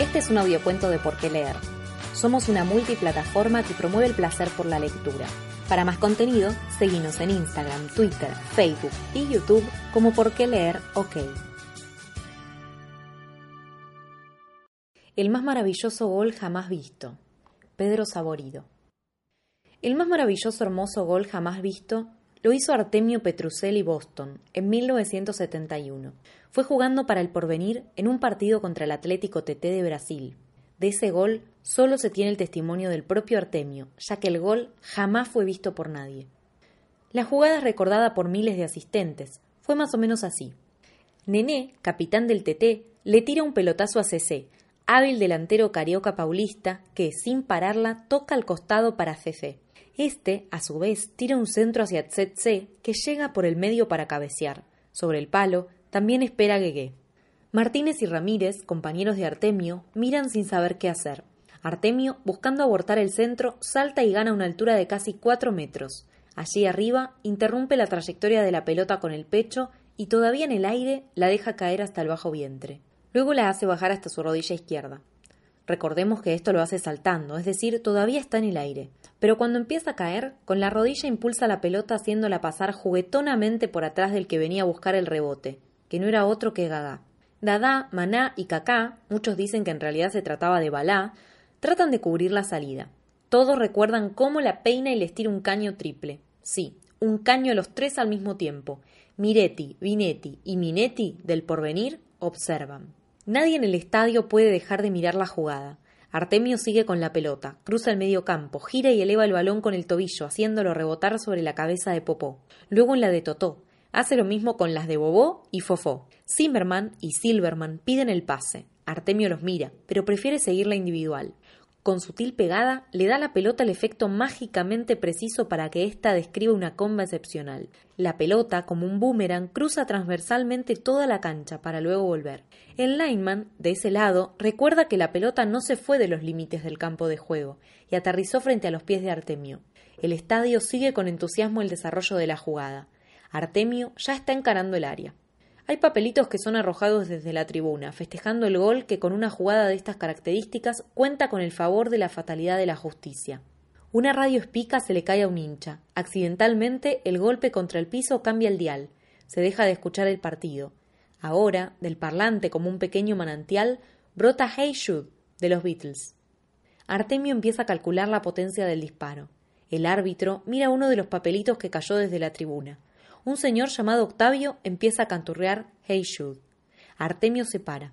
Este es un audiocuento de Por qué leer. Somos una multiplataforma que promueve el placer por la lectura. Para más contenido, seguimos en Instagram, Twitter, Facebook y YouTube como Por qué leer OK. El más maravilloso gol jamás visto. Pedro Saborido. El más maravilloso hermoso gol jamás visto lo hizo Artemio Petrucelli Boston en 1971. Fue jugando para el porvenir en un partido contra el Atlético TT de Brasil. De ese gol solo se tiene el testimonio del propio Artemio, ya que el gol jamás fue visto por nadie. La jugada es recordada por miles de asistentes. Fue más o menos así. Nené, capitán del TT, le tira un pelotazo a CC, hábil delantero carioca paulista que, sin pararla, toca al costado para CC. Este, a su vez, tira un centro hacia Tsetse que llega por el medio para cabecear. Sobre el palo también espera Guegué. Martínez y Ramírez, compañeros de Artemio, miran sin saber qué hacer. Artemio, buscando abortar el centro, salta y gana una altura de casi cuatro metros. Allí arriba, interrumpe la trayectoria de la pelota con el pecho y todavía en el aire la deja caer hasta el bajo vientre. Luego la hace bajar hasta su rodilla izquierda. Recordemos que esto lo hace saltando, es decir, todavía está en el aire. Pero cuando empieza a caer, con la rodilla impulsa la pelota haciéndola pasar juguetonamente por atrás del que venía a buscar el rebote, que no era otro que Gaga. Dada, Maná y Kaká, muchos dicen que en realidad se trataba de Balá, tratan de cubrir la salida. Todos recuerdan cómo la peina y les tira un caño triple. Sí, un caño a los tres al mismo tiempo. Miretti, Vinetti y Minetti del porvenir observan. Nadie en el estadio puede dejar de mirar la jugada. Artemio sigue con la pelota, cruza el medio campo, gira y eleva el balón con el tobillo, haciéndolo rebotar sobre la cabeza de Popó. Luego en la de Totó. Hace lo mismo con las de Bobó y Fofó. Zimmerman y Silverman piden el pase. Artemio los mira, pero prefiere seguir la individual. Con sutil pegada, le da la pelota el efecto mágicamente preciso para que ésta describa una comba excepcional. La pelota, como un boomerang, cruza transversalmente toda la cancha para luego volver. El lineman, de ese lado, recuerda que la pelota no se fue de los límites del campo de juego y aterrizó frente a los pies de Artemio. El estadio sigue con entusiasmo el desarrollo de la jugada. Artemio ya está encarando el área. Hay papelitos que son arrojados desde la tribuna, festejando el gol que con una jugada de estas características cuenta con el favor de la fatalidad de la justicia. Una radio espica se le cae a un hincha. Accidentalmente, el golpe contra el piso cambia el dial. Se deja de escuchar el partido. Ahora, del parlante como un pequeño manantial, brota Hey Jude de los Beatles. Artemio empieza a calcular la potencia del disparo. El árbitro mira uno de los papelitos que cayó desde la tribuna un señor llamado Octavio empieza a canturrear Hey Jude. Artemio se para.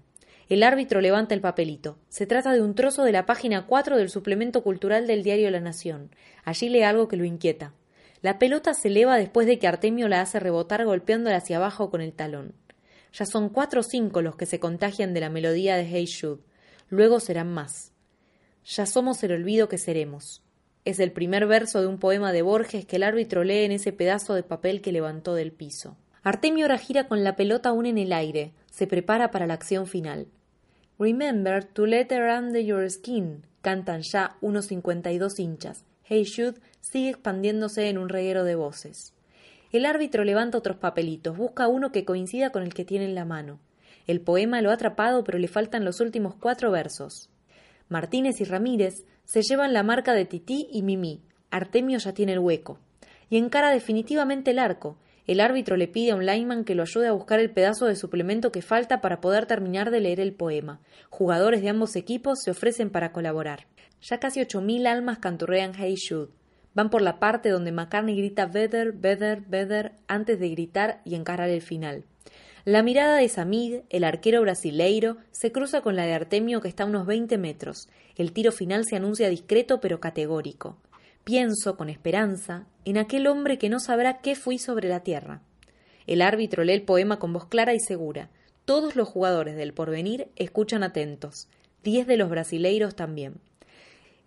El árbitro levanta el papelito. Se trata de un trozo de la página 4 del suplemento cultural del diario La Nación. Allí lee algo que lo inquieta. La pelota se eleva después de que Artemio la hace rebotar golpeándola hacia abajo con el talón. Ya son cuatro o cinco los que se contagian de la melodía de Hey Jude. Luego serán más. Ya somos el olvido que seremos. Es el primer verso de un poema de Borges que el árbitro lee en ese pedazo de papel que levantó del piso. Artemio ahora gira con la pelota aún en el aire, se prepara para la acción final. Remember to let her under your skin, cantan ya unos cincuenta y dos hinchas. Hey Jude sigue expandiéndose en un reguero de voces. El árbitro levanta otros papelitos, busca uno que coincida con el que tiene en la mano. El poema lo ha atrapado, pero le faltan los últimos cuatro versos. Martínez y Ramírez se llevan la marca de Tití y Mimí. Artemio ya tiene el hueco. Y encara definitivamente el arco. El árbitro le pide a un lineman que lo ayude a buscar el pedazo de suplemento que falta para poder terminar de leer el poema. Jugadores de ambos equipos se ofrecen para colaborar. Ya casi ocho mil almas canturrean Hey Jude. Van por la parte donde McCartney grita Better, Better, Better antes de gritar y encarar el final. La mirada de Samid, el arquero brasileiro, se cruza con la de Artemio que está a unos veinte metros. El tiro final se anuncia discreto pero categórico. Pienso, con esperanza, en aquel hombre que no sabrá qué fui sobre la tierra. El árbitro lee el poema con voz clara y segura. Todos los jugadores del porvenir escuchan atentos, diez de los brasileiros también.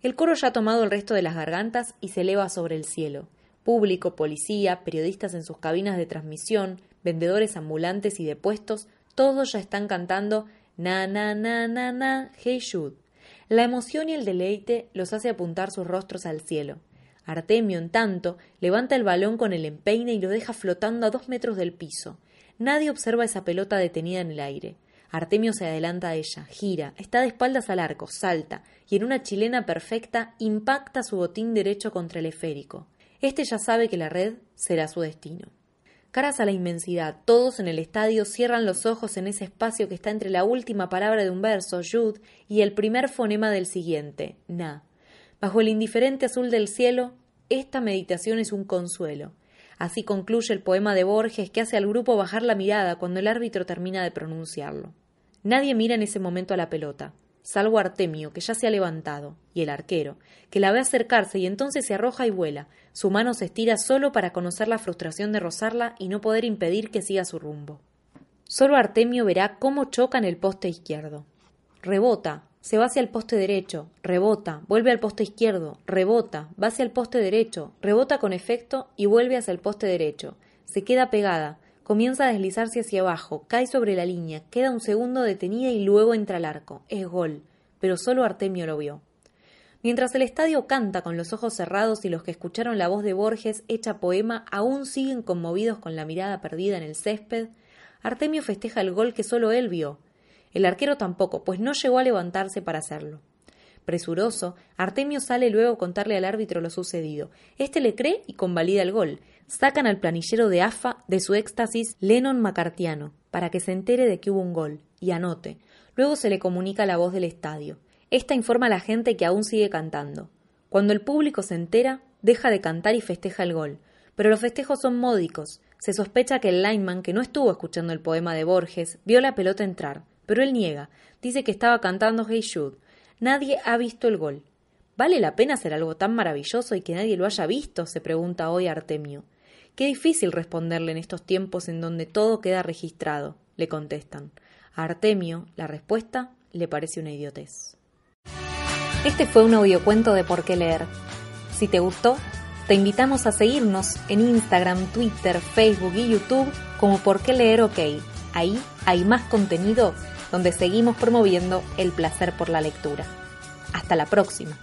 El coro ya ha tomado el resto de las gargantas y se eleva sobre el cielo. Público, policía, periodistas en sus cabinas de transmisión, vendedores ambulantes y de puestos, todos ya están cantando na na na na na hey Jude. La emoción y el deleite los hace apuntar sus rostros al cielo. Artemio, en tanto, levanta el balón con el empeine y lo deja flotando a dos metros del piso. Nadie observa esa pelota detenida en el aire. Artemio se adelanta a ella, gira, está de espaldas al arco, salta, y en una chilena perfecta impacta su botín derecho contra el esférico. Este ya sabe que la red será su destino. Caras a la inmensidad, todos en el estadio cierran los ojos en ese espacio que está entre la última palabra de un verso, Yud, y el primer fonema del siguiente, Na. Bajo el indiferente azul del cielo, esta meditación es un consuelo. Así concluye el poema de Borges que hace al grupo bajar la mirada cuando el árbitro termina de pronunciarlo. Nadie mira en ese momento a la pelota, salvo Artemio, que ya se ha levantado, y el arquero, que la ve acercarse y entonces se arroja y vuela. Su mano se estira solo para conocer la frustración de rozarla y no poder impedir que siga su rumbo. Solo Artemio verá cómo choca en el poste izquierdo. Rebota, se va hacia el poste derecho, rebota, vuelve al poste izquierdo, rebota, va hacia el poste derecho, rebota con efecto y vuelve hacia el poste derecho. Se queda pegada, comienza a deslizarse hacia abajo, cae sobre la línea, queda un segundo detenida y luego entra al arco. Es gol, pero solo Artemio lo vio. Mientras el estadio canta con los ojos cerrados y los que escucharon la voz de Borges hecha poema aún siguen conmovidos con la mirada perdida en el césped, Artemio festeja el gol que solo él vio, el arquero tampoco, pues no llegó a levantarse para hacerlo. Presuroso, Artemio sale luego a contarle al árbitro lo sucedido. Este le cree y convalida el gol. Sacan al planillero de AFA de su éxtasis Lennon Macartiano, para que se entere de que hubo un gol, y anote. Luego se le comunica la voz del estadio. Esta informa a la gente que aún sigue cantando. Cuando el público se entera, deja de cantar y festeja el gol. Pero los festejos son módicos. Se sospecha que el lineman, que no estuvo escuchando el poema de Borges, vio la pelota entrar pero él niega. Dice que estaba cantando Hey Jude. Nadie ha visto el gol. ¿Vale la pena hacer algo tan maravilloso y que nadie lo haya visto? se pregunta hoy Artemio. Qué difícil responderle en estos tiempos en donde todo queda registrado, le contestan. A Artemio, la respuesta le parece una idiotez. Este fue un audiocuento de Por qué leer. Si te gustó, te invitamos a seguirnos en Instagram, Twitter, Facebook y YouTube como Por qué leer OK. Ahí hay más contenido donde seguimos promoviendo el placer por la lectura. Hasta la próxima.